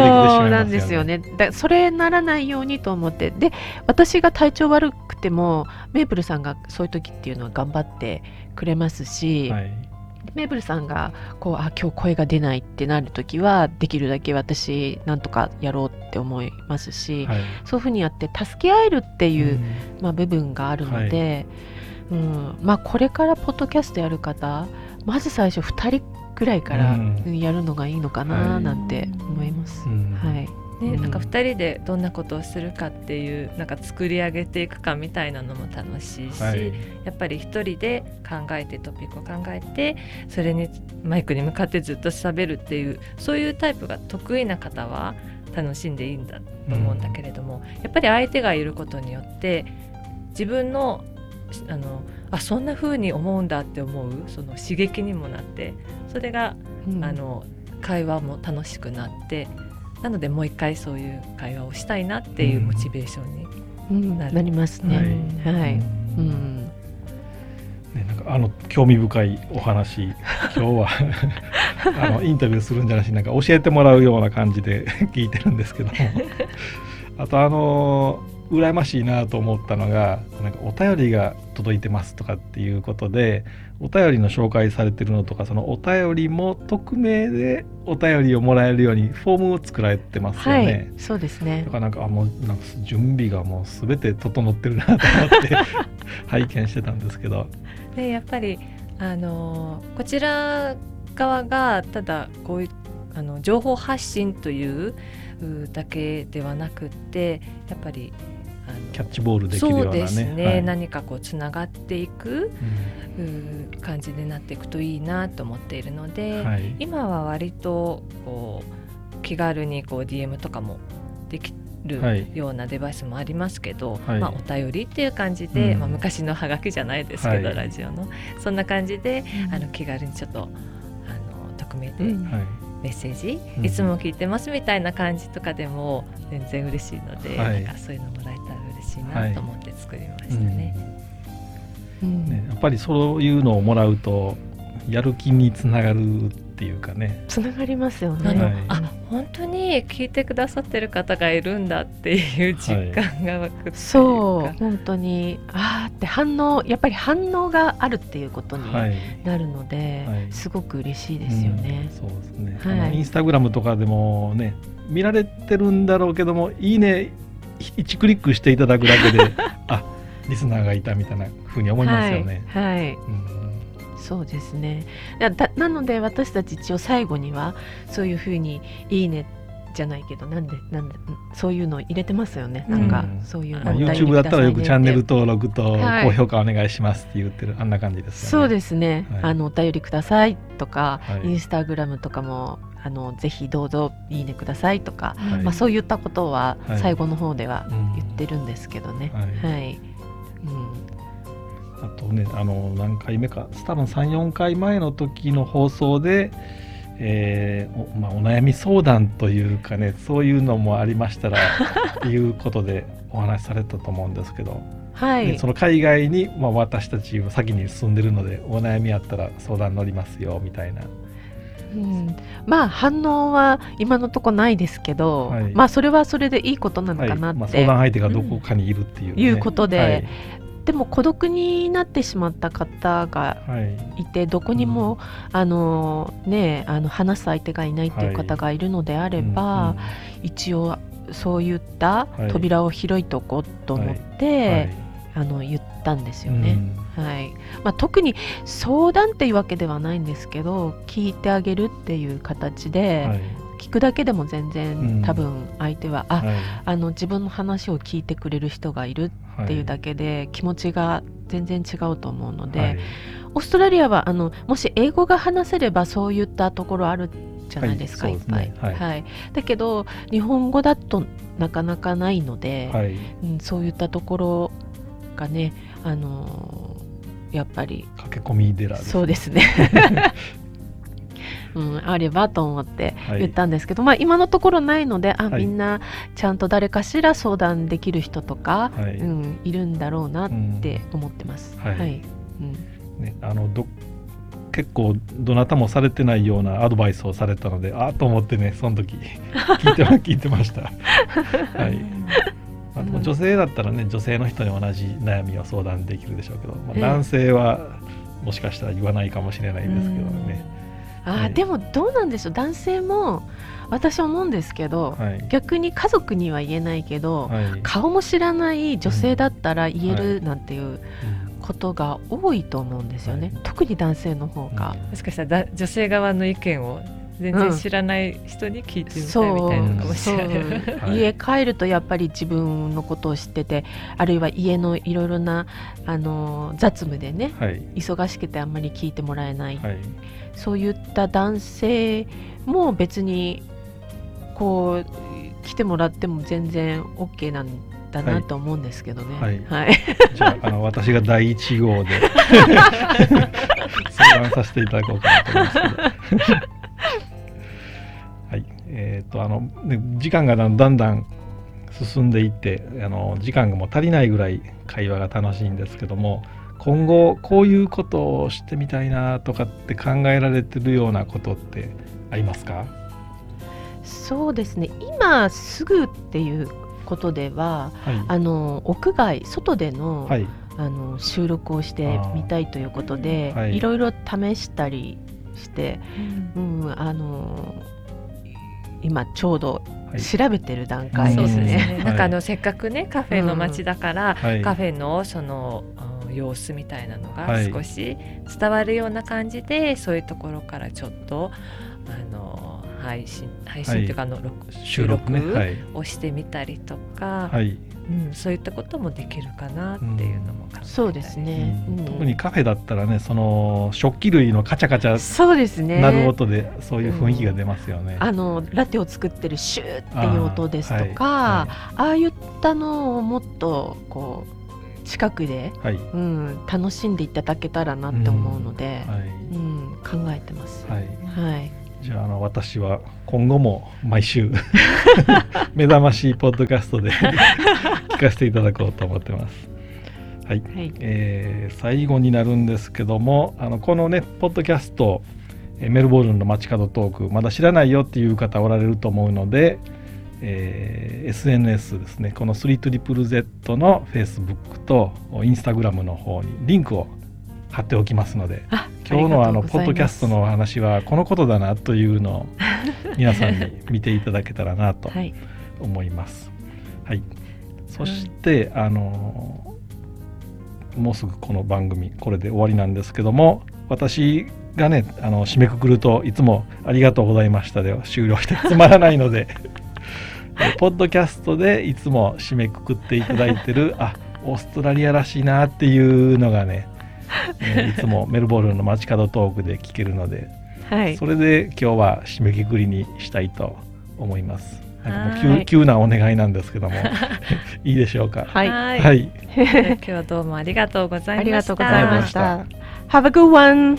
うなんですよね。だそれならないようにと思ってで私が体調悪くてもメープルさんがそういう時っていうのは頑張ってくれますし、はいメーブルさんがこうあ今日声が出ないってなる時はできるだけ私なんとかやろうって思いますし、はい、そういうふうにやって助け合えるっていう、うん、まあ、部分があるので、はい、うん。まあ、これからポッドキャストやる方まず最初2人ぐらいからやるのがいいのかななんて思います。うん、はい
ね、なんか2人でどんなことをするかっていうなんか作り上げていくかみたいなのも楽しいし、はい、やっぱり1人で考えてトピックを考えてそれにマイクに向かってずっと喋るっていうそういうタイプが得意な方は楽しんでいいんだと思うんだけれども、うん、やっぱり相手がいることによって自分のあのあそんな風に思うんだって思うその刺激にもなってそれが、うん、あの会話も楽しくなってなのでもう一回そういう会話をしたいなっていうモチベーションにな,、
なりますね。はい、はい、うん。
ね、なんかあの興味深いお話 (laughs) 今日は (laughs) あのインタビューするんじゃなしなんか教えてもらうような感じで (laughs) 聞いてるんですけども。あとあの羨ましいなと思ったのがなんかお便りが届いてますとかっていうことでお便りの紹介されてるのとかそのお便りも匿名でお便りをもらえるようにフォームを作られてますよね。はい、
そうですね
だからなんかあもうなんか準備がもう全て整ってるなと思って (laughs) 拝見してたんですけど。
でやっぱりあのこちら側がただこういうあの情報発信というだけではなくってやっぱり
キャッチボールできるようなね。そうですね、
はい、何かこうつながっていく、うん、感じになっていくといいなと思っているので、はい、今は割とこう気軽にこう DM とかもできるようなデバイスもありますけど、はい、まあ、お便りっていう感じで、うん、まあ、昔のハガキじゃないですけど、はい、ラジオの。そんな感じで、あの気軽にちょっとあの匿名で。メッセージ、うん、いつも聞いてますみたいな感じとかでも全然嬉しいので、はい、なんかそういうのもらえたら嬉しいなと思って作りましたね。
ねやっぱりそういうのをもらうとやる気につながるっていうかね。
つながりますよね、
はい、あ本当に聞いてくださってる方がいるんだっていう実感が湧く、はい、
そう本当に。ああって反応やっぱり反応があるっていうことになるので、はい、すごく嬉しいですよね、
うん、そうですね、はい、インスタグラムとかでもね見られてるんだろうけどもいいね1クリックしていただくだけで (laughs) あリスナーがいたみたいなふうに思いますよね。
はい、はい。うん。そうですね。なので私たち一応最後にはそういうふうに「いいね」じゃないけどなんでなんでそういうの入れてますよね。なんか、そういう
の、YouTube だったらよくチャンネル登録と高評価お願いしますって言ってる、あんな感じです、
ね、そうですね、はい、あのお便りくださいとか、はい、インスタグラムとかもあのぜひどうぞいいねくださいとか、はい、まあそういったことは最後の方では言ってるんですけどね。はい、うん。
あとねあの何回目か多分34回前の時の放送で、えーおまあ、お悩み相談というかねそういうのもありましたらって (laughs) いうことでお話しされたと思うんですけど、
はい、
その海外に、まあ、私たちは先に進んでるのでお悩みあったら相談乗りますよみたいな。
うん、まあ反応は今のところないですけど、はい、まあそれはそれでいいことなのかなって、はい。まあ、
相談相手がどこかにいるっていう、
ね、いうことで、はい、でも孤独になってしまった方がい。て、はい、どこにも、うん、あのね、あの話す相手がいないっていう方がいるのであれば、はい、一応そういった扉を開いておこうと思って、あの言ったんですよね。うん、はい。まあ、特に相談っていうわけではないんですけど聞いてあげるっていう形で、聞くだけでも全然多分相手は、うん、あ、はい、あの自分の話を聞いてくれる人がいるっていうだけで気持ちが全然違うと思うので、はい、オーストラリアはあのもし英語が話せればそういったところあるじゃないですか、はい、いっぱい、はい、はい、だけど日本語だとなかなかないので、はい。うん、そういったところがねあのー、やっぱり。
駆け込み寺、
ね、そうですね。(laughs) うん、あればと思って言ったんですけど、はい、まあ、今のところないのであ、はい、みんなちゃんと誰かしら相談できる人とか、はい、うん、いるんだろうなって思ってます。はい、
うん。ね、あのど結構どなたもされてないようなアドバイスをされたのでああと思ってねその時聞いて聞いてました。(laughs) はいまあ、女性だったらね女性の人に同じ悩みを相談できるでしょうけど、まあ、男性はもしかしたら言わないかもしれないんですけどね。
あ、はい、でもどうなんでしょう。男性も私思うんですけど、はい、逆に家族には言えないけど、はい、顔も知らない女性だったら言えるなんていうことが多いと思うんですよね、特に男性の方が、
もしかしたら女性側の意見を全然知らない人に聞いてみたいみたいなのかもしれない、
う。ん、(laughs) 家帰るとやっぱり自分のことを知っててあるいは家のいろいろなあの雑務でね、はい、忙しくてあんまり聞いてもらえない、はい、そういった男性も別にこう来てもらっても全然 OK なんだなと思うんですけどね。はい。はい、
じゃああの私が第一号で (laughs) 相談させていただこうかなと思いますけど。とあの、ね、時間がだんだん進んでいってあの時間がもう足りないぐらい会話が楽しいんですけども今後こういうことをしてみたいなとかって考えられてるようなことってありますか？
そうですね。今すぐっていうことでは、はい、あの屋外外でのはい、あの収録をしてみたいということで、はい、いろいろ試したりして、うん、うん、あの今ちょうど調べてる段階ですね。
なんかあのせっかくねカフェの街だから、うん、カフェのその様子みたいなのが少し伝わるような感じで、はい、そういうところからちょっとあの配信配信というかあの、収録をしてみたりとか、はい、うん、そういったこともできるかなっていうのも考えたい、うん、
そうですね、
うん、特にカフェだったらねその食器類のカチャカチャそうですね。なる音でそういう雰囲気が出ますよね、
あのラテを作ってるシューっていう音ですとかあはい。はい、ああいったのをもっとこう近くで、はい、うん、楽しんでいただけたらなって思うので、はい、うん、考えてます。はい、はい。
じゃああの私は今後も毎週 (laughs) 目覚ましいポッドキャストで聞かせていただこうと思ってます。はい、はい、えー、最後になるんですけどもあのこのねポッドキャストメルボルンの街角トークまだ知らないよっていう方おられると思うので、えー、SNS ですね。この 3ZZZ の Facebook と Instagram の方にリンクを貼っておきますので今日のあのポッドキャストの話はこのことだなというのを皆さんに見ていただけたらなと思います。はい、そして、あのもうすぐこの番組これで終わりなんですけども私がねあの締めくくるといつも「ありがとうございました」で終了してつまらないので (laughs) ポッドキャストでいつも締めくくっていただいてるあオーストラリアらしいなっていうのがねえいつもメルボルンの街角トークで聞けるので、はい、それで今日は締めくくりにしたいと思います。なんかもう急急なお願いなんですけども (laughs) いいでしょうか？
はい。はい。(laughs) 今日はどうもありがとうございました。ありがとうございました。
Have a good one.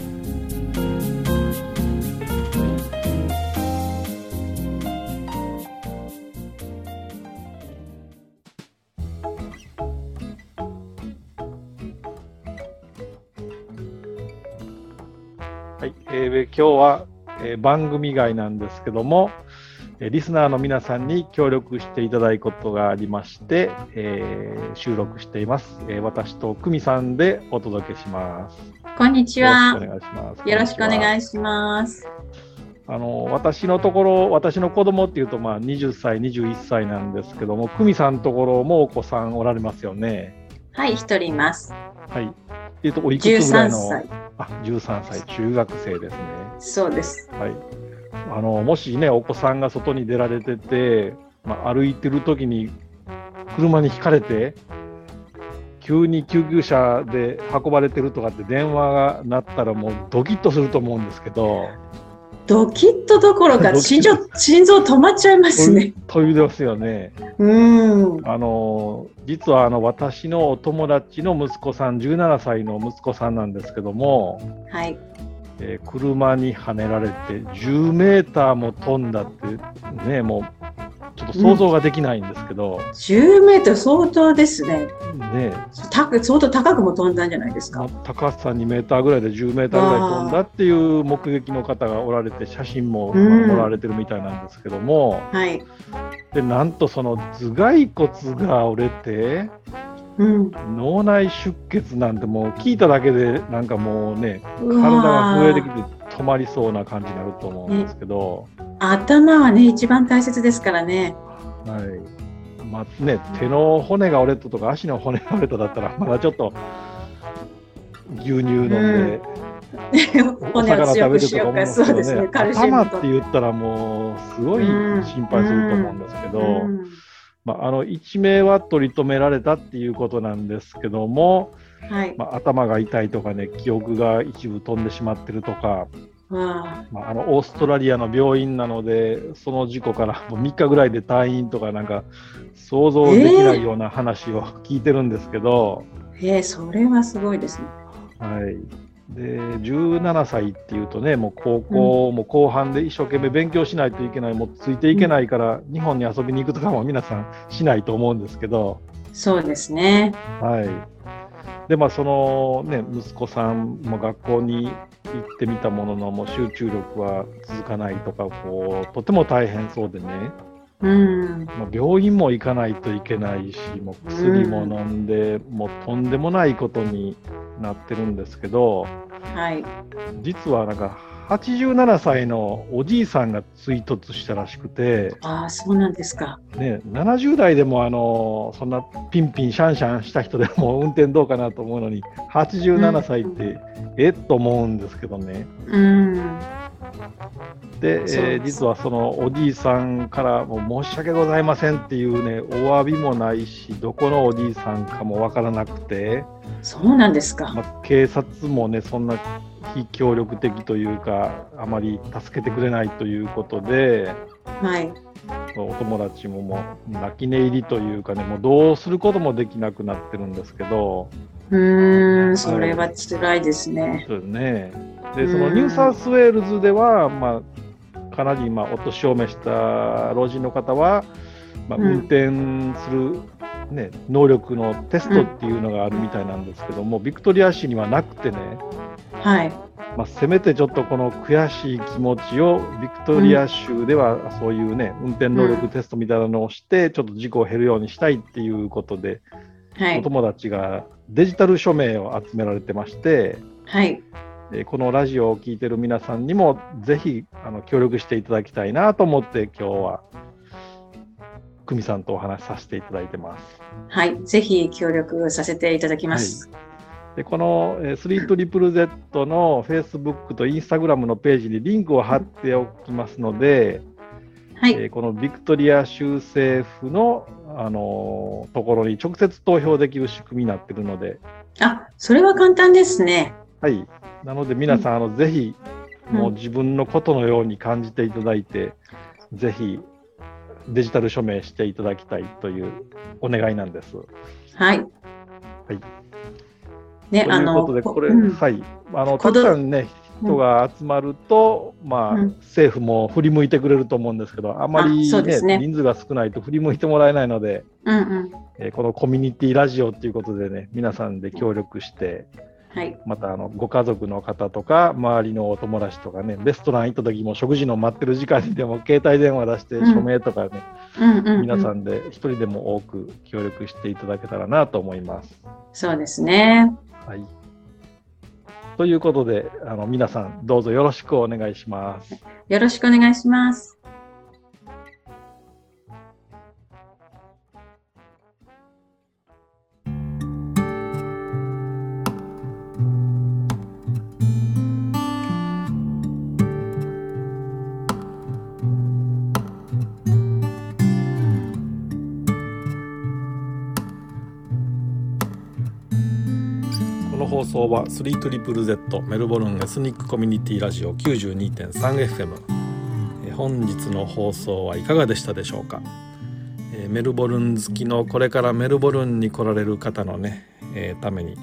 えー、今日は、えー、番組外なんですけども、えリスナーの皆さんに協力していただくことがありまして、えー、収録しています。えー、私と久美さんでお届けします。
こんにちは。よろしくお願いします。よろしくお願いします。
あの私のところ、私の子供っていうと、まあ、20歳、21歳なんですけども、久美さんのところもお子さんおられますよね。
はい、一人います。
はい。えっと、おいくつぐらいの？あ13歳、中学生ですね。
そうです。
はい。あの、もしね、お子さんが外に出られてて、まあ、歩いてる時に車にひかれて、急に救急車で運ばれてるとかって電話が鳴ったらもうドキッとすると思うんですけど、
ドキッとどころか心臓心臓止まっちゃいますね。
というですよね。うん。あの実はあの私のお友達の息子さん17歳の息子さんなんですけども、はい。えー、車にはねられて10メーターも飛んだってねもうちょっと想像ができないんですけど、うん、
10メートル相当ですね。ね。相当高くも飛んだんじゃないですか。
高さ2メーターぐらいで10メーターぐらい飛んだっていう目撃の方がおられて写真も撮られてるみたいなんですけども、はい、でなんとその頭蓋骨が折れて、うん、脳内出血なんてもう聞いただけでなんかもうね体が震えてきて止まりそうな感じになると思うんですけど、
ね、頭はね一番大切ですからね。
はい。まあね、手の骨が折れたとか足の骨が折れただったらまだちょっと牛乳飲んで、うん。お魚食べるとか思うんですけどね、ね。頭って言ったらもうすごい心配すると思うんですけど、うんうん、まあ、あの一命は取り留められたっていうことなんですけども、はい、まあ、頭が痛いとかね記憶が一部飛んでしまってるとか、まあ、あのオーストラリアの病院なのでその事故からもう3日ぐらいで退院とかなんか想像できないような話を聞いてるんですけど、
えー、えー、それはすごいですね。
はい、で17歳っていうとねもう高校も後半で一生懸命勉強しないといけない、うん、もうついていけないから、日本に遊びに行くとかも皆さんしないと思うんですけど。
そうですね。
はい。でまあそのね息子さんも学校に行ってみたもののもう集中力は続かないとかこうとても大変そうでね、うん。まあ、病院も行かないといけないしもう薬も飲んで、うん、もうとんでもないことになってるんですけど、はい、実はなんか87歳のおじいさんが追突したらしくて
ああそうなんですか、
ね、70代でもあのそんなピンピンシャンシャンした人でも (laughs) 運転どうかなと思うのに87歳って、うん、えっと思うんですけどね。うんで、えー、実はそのおじいさんからも申し訳ございませんっていうねお詫びもないしどこのおじいさんかもわからなくて。
そうなんですか、
まあ、警察もねそんな非協力的というかあまり助けてくれないということで、
はい、
お友達ももう泣き寝入りというかねもうどうすることもできなくなってるんですけど。
うんそれは辛いですね。
そうですねでそのニューサウスウェールズでは、まあ、かなり今お年を召した老人の方は、まあ、運転する、ね、能力のテストっていうのがあるみたいなんですけども、ビクトリア州にはなくてね、
はい。
まあ、せめてちょっとこの悔しい気持ちをビクトリア州ではそういうね、運転能力テストみたいなのをして、ちょっと事故を減るようにしたいっていうことで、はい、お友達がデジタル署名を集められてまして、
はい、
このラジオを聴いてる皆さんにもぜひあの協力していただきたいなと思って今日は久美さんとお話しさせていただいてます。
はい、ぜひ協力させていただきます。はい
でこの 3ZZZ の Facebook と Instagram のページにリンクを貼っておきますので、
はいえ
ー、このビクトリア州政府の、あのー、ところに直接投票できる仕組みになっているので。
あそれは簡単ですね。
はい。なので皆さん、あのぜひ、もう自分のことのように感じていただいて、うん、ぜひデジタル署名していただきたいというお願いなんです。
はい。
はい。ね、ということで、これ、うん、はい。あの、たくさんね、人が集まると、うん、まあ、うん、政府も振り向いてくれると思うんですけど、あまりね、ね人数が少ないと振り向いてもらえないので、
うんうん、
えー、このコミュニティラジオっていうことでね、皆さんで協力して、
はい、
またあのご家族の方とか周りのお友達とかねレストラン行った時も食事の待ってる時間にでも携帯電話出して署名とかね、皆さんで一人でも多く協力していただけたらなと思います。
そうですね。
はい。ということであの皆さんどうぞよろしくお願いします。
よろしくお願いします。
放送は 3ZZZ メルボルンエスニックコミュニティラジオ 92.3FM 本日の放送はいかがでしたでしょうか？メルボルン好きのこれからメルボルンに来られる方のね、えために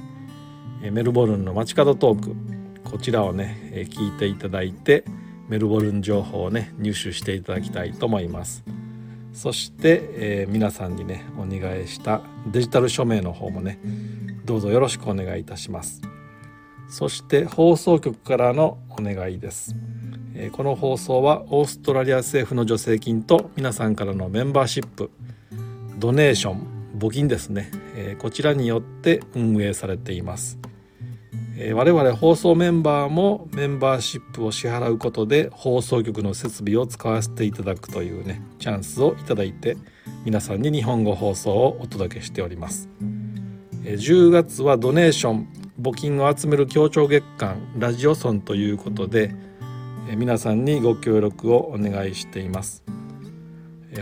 メルボルンの街角トークこちらをね聞いていただいてメルボルン情報をね入手していただきたいと思います。そして、えー、皆さんにねお願いしたデジタル署名の方もねどうぞよろしくお願いいたします。そして放送局からのお願いです。この放送はオーストラリア政府の助成金と皆さんからのメンバーシップドネーション募金ですね。こちらによって運営されています。我々放送メンバーもメンバーシップを支払うことで放送局の設備を使わせていただくというねチャンスをいただいて皆さんに日本語放送をお届けしております。10月はドネーション募金を集める協調月間ラジオソンということで皆さんにご協力をお願いしています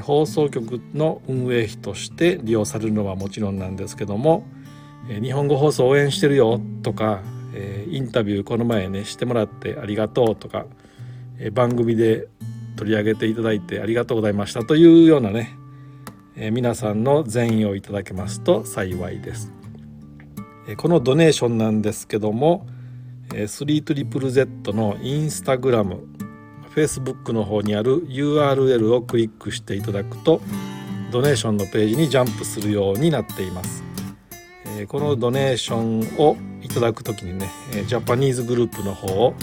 放送局の運営費として利用されるのはもちろんなんですけども日本語放送応援してるよとかインタビューこの前ねしてもらってありがとうとか番組で取り上げていただいてありがとうございましたというようなね皆さんの善意をいただけますと幸いです。このドネーションなんですけども 3ZZZ のインスタグラム Facebook の方にある URL をクリックしていただくとドネーションのページにジャンプするようになっています。このドネーションをいただく時にねジャパニーズグループの方を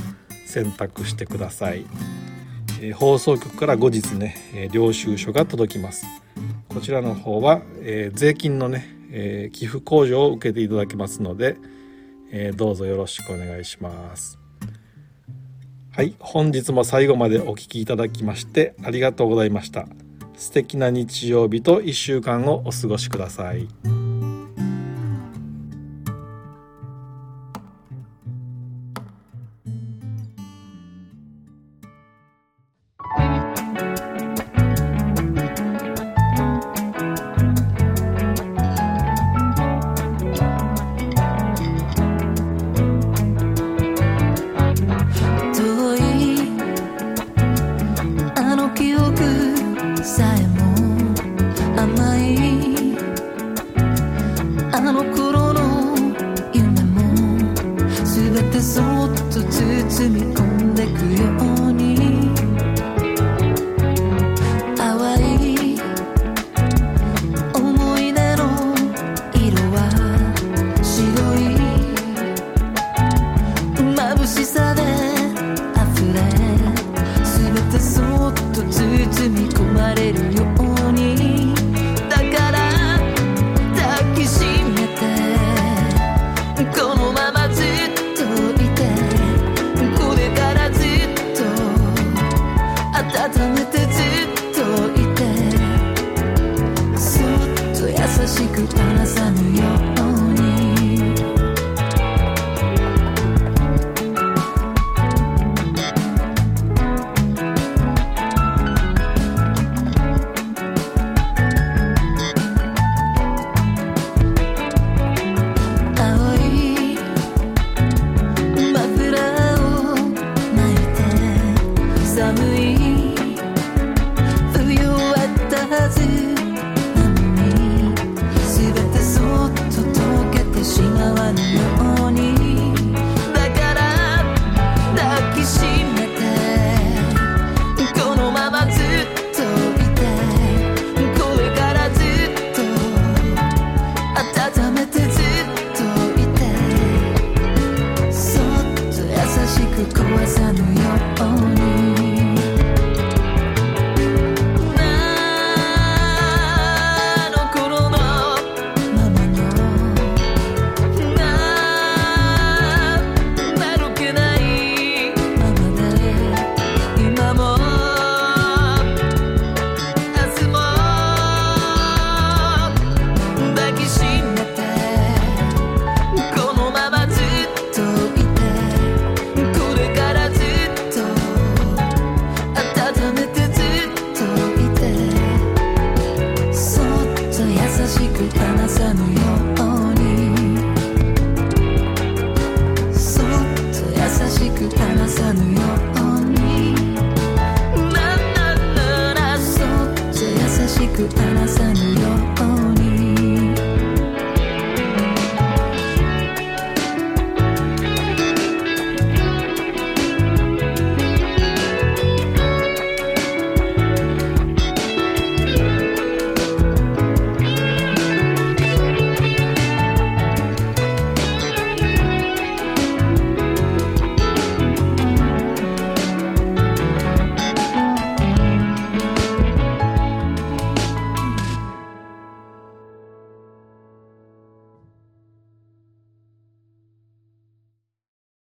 選択してください。放送局から後日ね領収書が届きます。こちらの方は税金のねえー、寄付控除を受けていただけますので、えー、どうぞよろしくお願いします。はい、本日も最後までお聴きいただきましてありがとうございました。素敵な日曜日と1週間をお過ごしください。
離さぬよ